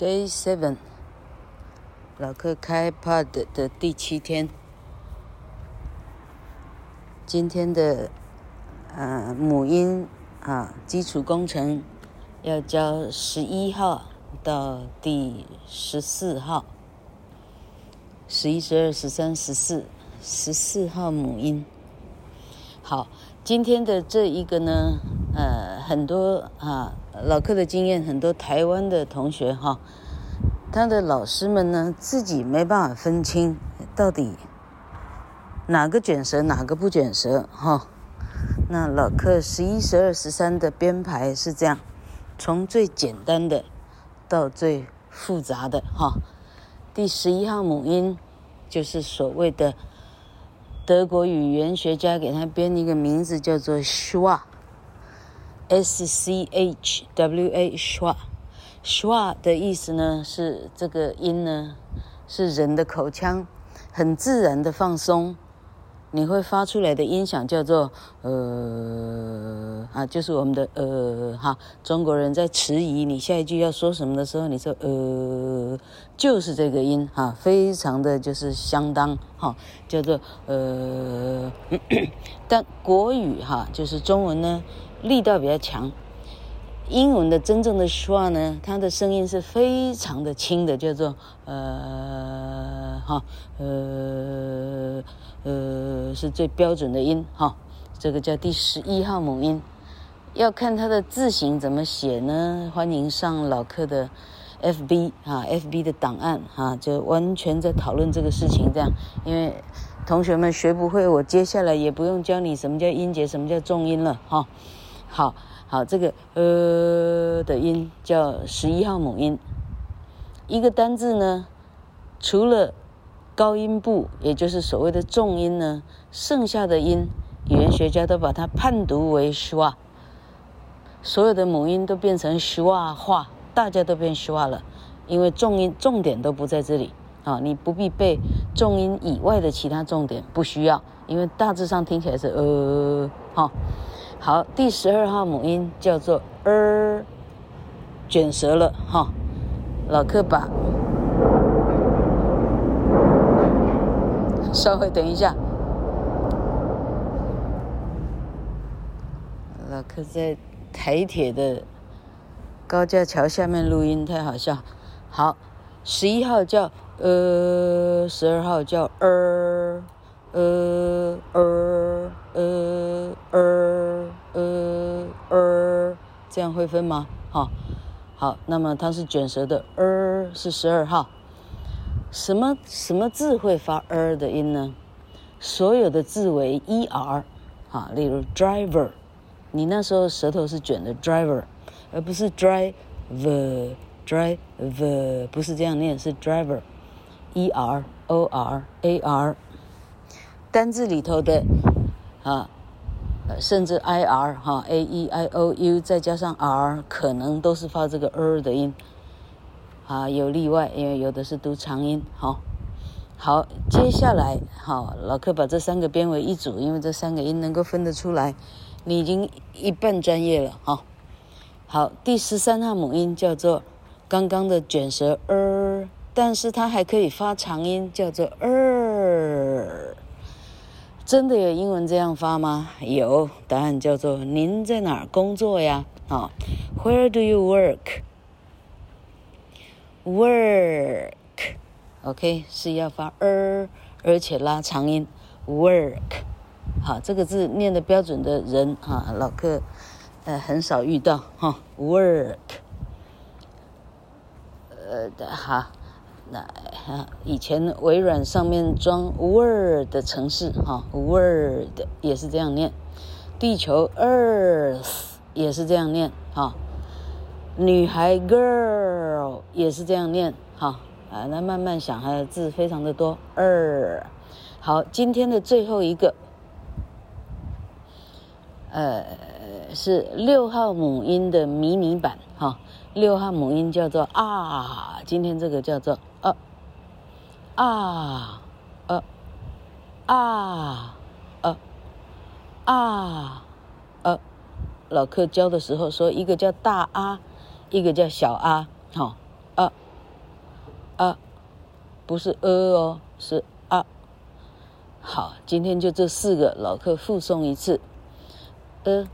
Day seven，老客开 Pod 的第七天。今天的呃母婴啊基础工程要教十一号到第十四号，十一、十二、十三、十四，十四号母婴。好，今天的这一个呢，呃，很多啊。老客的经验，很多台湾的同学哈，他的老师们呢，自己没办法分清到底哪个卷舌，哪个不卷舌哈。那老客十一、十二、十三的编排是这样，从最简单的到最复杂的哈。第十一号母音就是所谓的德国语言学家给他编一个名字，叫做 schwa。S C H W A schwa，schwa 的意思呢是这个音呢是人的口腔很自然的放松，你会发出来的音响叫做呃啊，就是我们的呃哈。中国人在迟疑你下一句要说什么的时候，你说呃就是这个音哈，非常的就是相当哈，叫做呃。但国语哈就是中文呢。力道比较强，英文的真正的话呢，它的声音是非常的轻的，叫做呃哈呃呃是最标准的音哈，这个叫第十一号母音。要看它的字形怎么写呢？欢迎上老课的 FB 啊，FB 的档案哈，就完全在讨论这个事情这样。因为同学们学不会，我接下来也不用教你什么叫音节，什么叫重音了哈。好好，这个呃的音叫十一号母音。一个单字呢，除了高音部，也就是所谓的重音呢，剩下的音，语言学家都把它判读为 schwa。所有的母音都变成 schwa 化，大家都变 schwa 了，因为重音重点都不在这里啊，你不必背重音以外的其他重点，不需要，因为大致上听起来是呃，哈。好，第十二号母音叫做 er，卷舌了哈。老客把，稍微等一下。老客在台铁的高架桥下面录音，太好笑。好，十一号叫呃，十二号叫 er，呃呃呃呃。呃呃，这样会分吗？好，好，那么它是卷舌的，呃是十二号。什么什么字会发呃的音呢？所有的字为 er，哈，例如 driver，你那时候舌头是卷的 driver，而不是 driver，driver，不是这样念，是 driver，er o r a r，单字里头的啊。甚至 i r 哈 a e i o u 再加上 r 可能都是发这个 er 的音，啊有例外，因为有的是读长音。好，好，接下来好，老课把这三个编为一组，因为这三个音能够分得出来，你已经一半专业了。哈，好，第十三号母音叫做刚刚的卷舌 er，但是它还可以发长音，叫做 er。真的有英文这样发吗？有，答案叫做“您在哪儿工作呀？”啊，Where do you work？Work，OK，是要发 er，而且拉长音，work。好，这个字念的标准的人哈，老客呃很少遇到哈，work。呃，好。那哈，以前微软上面装 Word 的城市哈，Word 也是这样念。地球 Earth 也是这样念哈。女孩 Girl 也是这样念哈。啊，那慢慢想，还有字非常的多。二，好，今天的最后一个，呃，是六号母音的迷你版哈。六号母音叫做啊，今天这个叫做。啊，啊呃，啊，呃，啊，呃，老客教的时候说，一个叫大啊，一个叫小啊，好，呃，不是呃哦，是啊。好，今天就这四个，老客复诵一次。呃，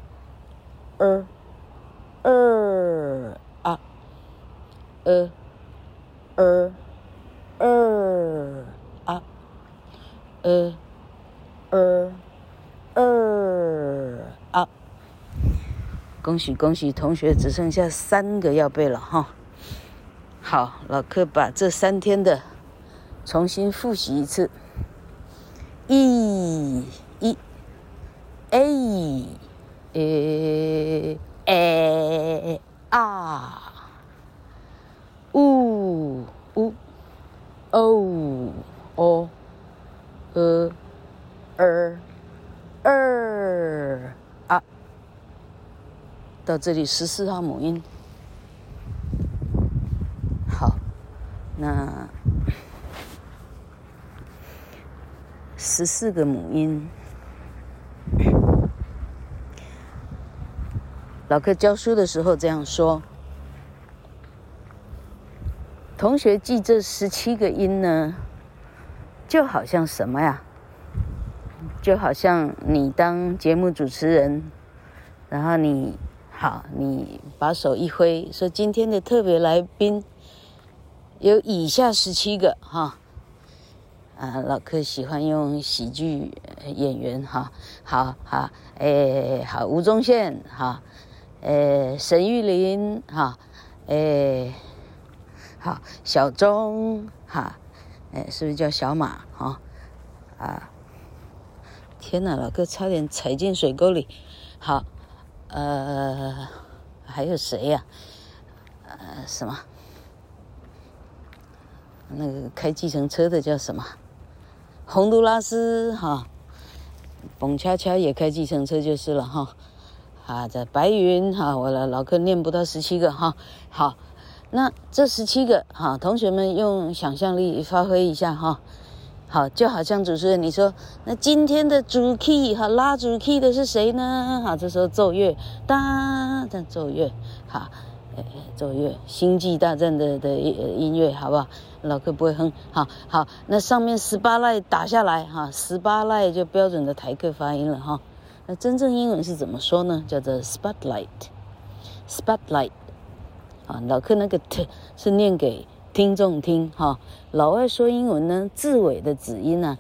呃，呃啊，呃，呃，二啊，呃，二，二啊。恭喜恭喜，同学只剩下三个要背了哈。好，老课把这三天的重新复习一次。一、一、A、诶、诶、啊、呜、呜、哦、哦、呃、二、二、啊。这里十四号母音。好，那十四个母音，老课教书的时候这样说。同学记这十七个音呢，就好像什么呀？就好像你当节目主持人，然后你好，你把手一挥，说今天的特别来宾。有以下十七个哈，啊，老课喜欢用喜剧演员哈，好好，诶，好，吴宗宪哈，诶，沈玉琳哈，诶，好，小钟哈，诶，是不是叫小马哈？啊，天哪，老哥差点踩进水沟里，好，呃，还有谁呀？呃，什么？那个开计程车的叫什么？洪都拉斯哈，蹦恰恰也开计程车就是了哈。啊，这白云哈，我的老课念不到十七个哈。好，那这十七个哈，同学们用想象力发挥一下哈。好，就好像主持人你说，那今天的主 key 哈，拉主 key 的是谁呢？好，这时候奏乐，哒，这奏乐，好。哎，奏乐，星际大战的的音乐，好不好？老课不会哼，好好。那上面十八赖打下来，哈，十八赖就标准的台客发音了，哈。那真正英文是怎么说呢？叫做 spotlight，spotlight。啊，老客那个 t 是念给听众听，哈。老外说英文呢，字尾的子音呢，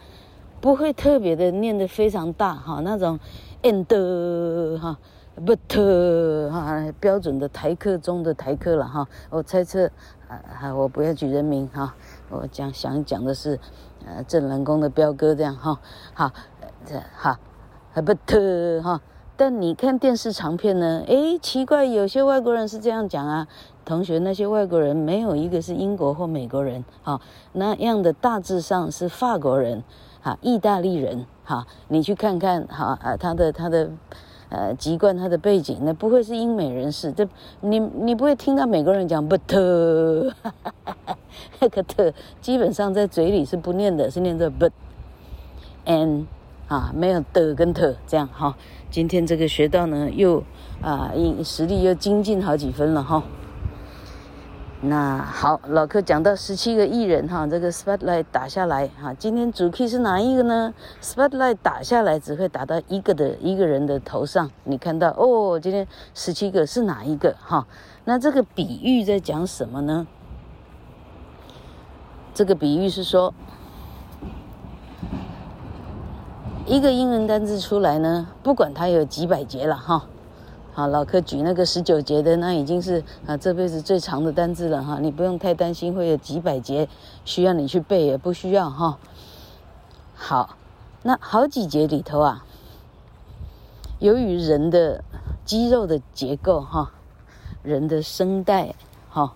不会特别的念得非常大，哈，那种 and 哈。不特哈，标准的台客中的台客了哈。我猜测，啊，我不要举人名哈。我讲想讲的是，呃，镇澜宫的彪哥这样哈。好，这好，不特哈。但你看电视长片呢？诶，奇怪，有些外国人是这样讲啊。同学，那些外国人没有一个是英国或美国人，哈，那样的大致上是法国人，哈，意大利人，哈，你去看看，哈，啊，他的他的。呃，籍贯他的背景，那不会是英美人士，这你你不会听到美国人讲 but，那个特基本上在嘴里是不念的，是念作 but，and 啊，没有的跟特这样哈。今天这个学到呢，又啊，实力又精进好几分了哈。那好，老柯讲到十七个艺人哈，这个 spotlight 打下来哈，今天主 key 是哪一个呢？spotlight 打下来只会打到一个的一个人的头上，你看到哦，今天十七个是哪一个哈？那这个比喻在讲什么呢？这个比喻是说，一个英文单字出来呢，不管它有几百节了哈。好，老课举那个十九节的，那已经是啊这辈子最长的单字了哈，你不用太担心会有几百节需要你去背，也不需要哈。好，那好几节里头啊，由于人的肌肉的结构哈，人的声带哈，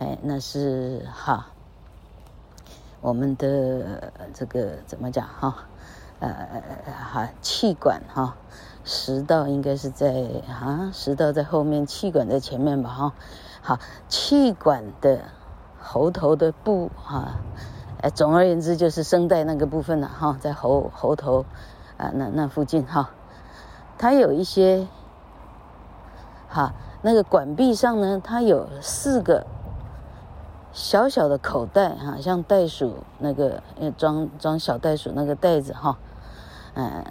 哎，那是哈，我们的这个怎么讲哈？呃，哈，气管哈。食道应该是在啊，食道在后面，气管在前面吧？哈，好，气管的喉头的部哈，哎，总而言之就是声带那个部分了哈，在喉喉头啊那那附近哈，它有一些哈，那个管壁上呢，它有四个小小的口袋哈，像袋鼠那个装装小袋鼠那个袋子哈，嗯，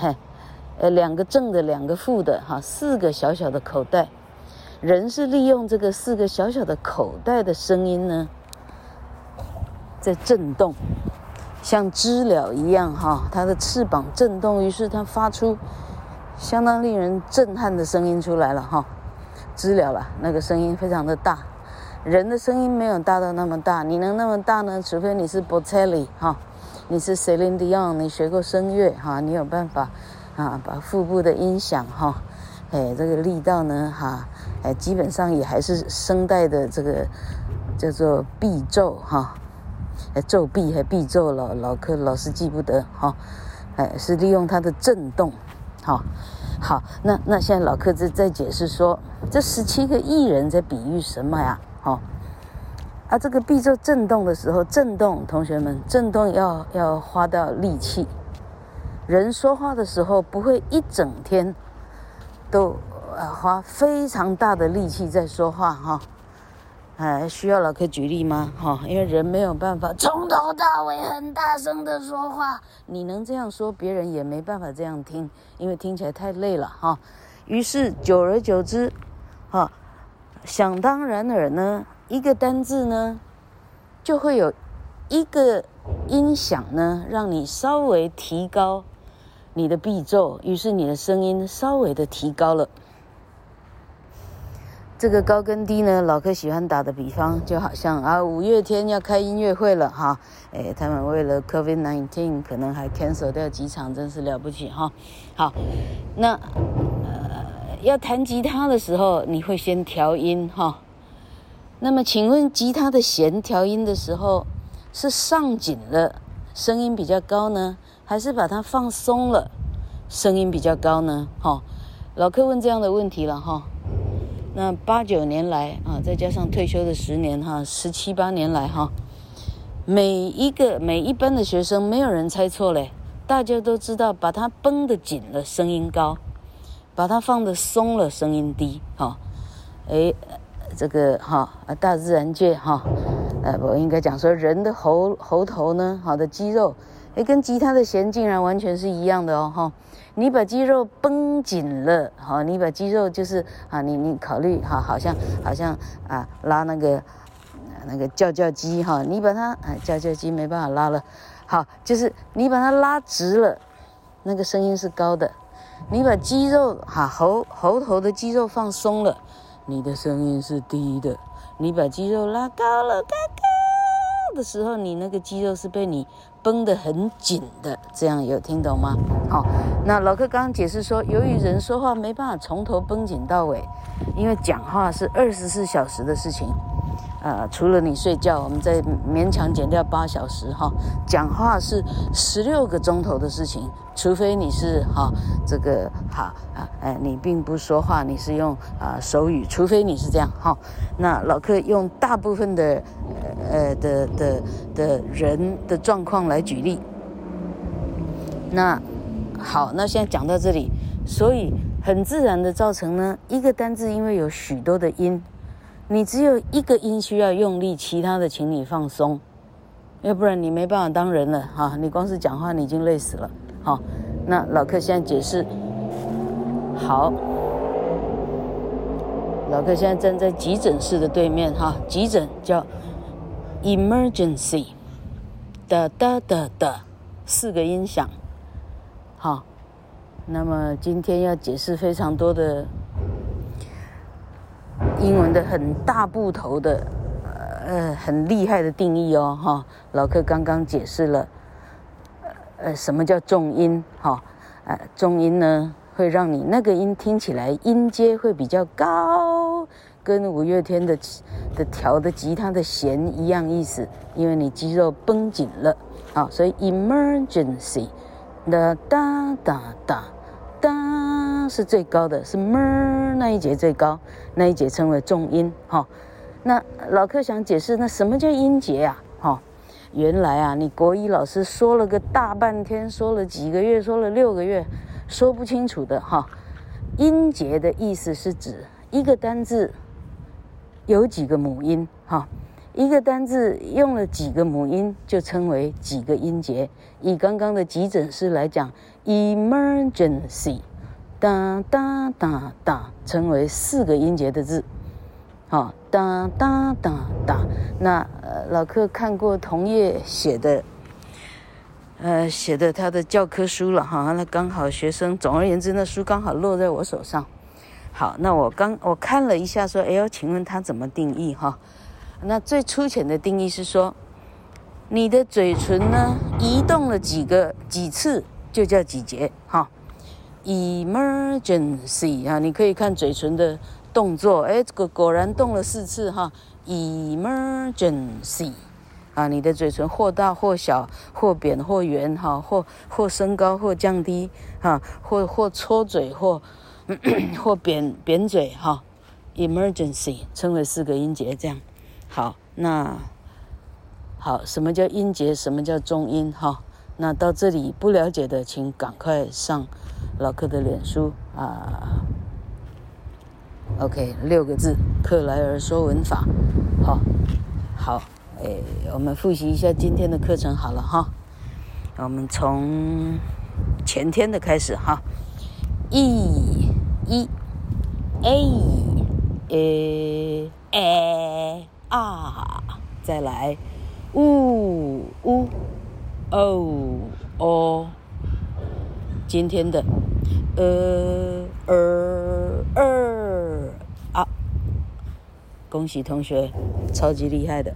嘿，呃，两个正的，两个负的哈，四个小小的口袋，人是利用这个四个小小的口袋的声音呢，在震动，像知了一样哈，它的翅膀震动，于是它发出相当令人震撼的声音出来了哈，知了了，那个声音非常的大。人的声音没有大到那么大，你能那么大呢？除非你是 Bocelli 哈，你是 Celine Dion，你学过声乐哈，你有办法啊，把腹部的音响哈，哎，这个力道呢哈，哎，基本上也还是声带的这个叫做臂奏哈，哎，奏臂还臂奏，老老科老是记不得哈，哎，是利用它的震动，好，好，那那现在老柯在在解释说，这十七个艺人在比喻什么呀？哦，啊，这个臂奏震动的时候，震动，同学们，震动要要花到力气。人说话的时候不会一整天都呃花非常大的力气在说话哈。哎，需要老柯举例吗？哈，因为人没有办法从头到尾很大声的说话。你能这样说，别人也没办法这样听，因为听起来太累了哈。于是久而久之，哈。想当然尔呢，一个单字呢，就会有一个音响呢，让你稍微提高你的臂奏，于是你的声音稍微的提高了。这个高跟低呢，老柯喜欢打的比方，就好像啊，五月天要开音乐会了哈，哎，他们为了 COVID-19 可能还 cancel 掉几场，真是了不起哈。好，那呃。要弹吉他的时候，你会先调音哈。那么，请问吉他的弦调音的时候，是上紧了，声音比较高呢，还是把它放松了，声音比较高呢？哈，老柯问这样的问题了哈。那八九年来啊，再加上退休的十年哈，十七八年来哈，每一个每一班的学生，没有人猜错嘞，大家都知道，把它绷得紧了，声音高。把它放得松了，声音低，哈、哦，哎，这个哈、哦，大自然界哈，呃，我应该讲说人的喉喉头呢，好的肌肉，哎，跟吉他的弦竟然完全是一样的哦，哈，你把肌肉绷紧了，哈、哦，你把肌肉就是啊，你你考虑哈，好像好像啊拉那个那个叫叫鸡哈，你把它啊叫叫鸡没办法拉了，好，就是你把它拉直了，那个声音是高的。你把肌肉哈喉喉头的肌肉放松了，你的声音是低的。你把肌肉拉高了，高高的时候，你那个肌肉是被你绷得很紧的。这样有听懂吗？好，那老客刚刚解释说，由于人说话没办法从头绷紧到尾，因为讲话是二十四小时的事情。呃，除了你睡觉，我们再勉强减掉八小时哈。讲话是十六个钟头的事情，除非你是哈这个哈啊哎，你并不说话，你是用啊手语，除非你是这样哈。那老客用大部分的呃的的的人的状况来举例。那好，那现在讲到这里，所以很自然的造成呢，一个单字因为有许多的音。你只有一个音需要用力，其他的请你放松，要不然你没办法当人了哈。你光是讲话，你已经累死了。好，那老客现在解释。好，老客现在站在急诊室的对面哈，急诊叫 emergency，哒哒哒哒，四个音响。好，那么今天要解释非常多的。英文的很大部头的，呃，很厉害的定义哦，哈，老柯刚刚解释了，呃，什么叫重音，哈，呃，重音呢，会让你那个音听起来音阶会比较高，跟五月天的的调的吉他的弦一样意思，因为你肌肉绷紧了，好，所以 emergency，哒哒哒哒哒是最高的，是 mer 那一节最高。那一节称为重音，哈。那老柯想解释，那什么叫音节啊？哈，原来啊，你国一老师说了个大半天，说了几个月，说了六个月，说不清楚的哈。音节的意思是指一个单字有几个母音，哈。一个单字用了几个母音，就称为几个音节。以刚刚的急诊室来讲，emergency，哒哒哒哒，成为四个音节的字。好，哒哒哒哒。那呃，老客看过同业写的，呃，写的他的教科书了哈。那刚好学生，总而言之，那书刚好落在我手上。好，那我刚我看了一下，说，哎呦，请问他怎么定义哈？那最粗浅的定义是说，你的嘴唇呢移动了几个几次就叫几节哈。Emergency 啊，你可以看嘴唇的动作，哎，这个果然动了四次哈。Emergency 啊，你的嘴唇或大或小，或扁或圆哈，或或升高或降低哈，或或搓嘴或 或扁扁嘴哈。Emergency 称为四个音节这样。好，那好，什么叫音节？什么叫中音？哈，那到这里不了解的，请赶快上老克的脸书啊。OK，六个字，克莱尔说文法。好，好，哎，我们复习一下今天的课程好了哈。我们从前天的开始哈。e e a a a 啊，再来，呜呜哦哦，今天的，呃二二啊，恭喜同学，超级厉害的。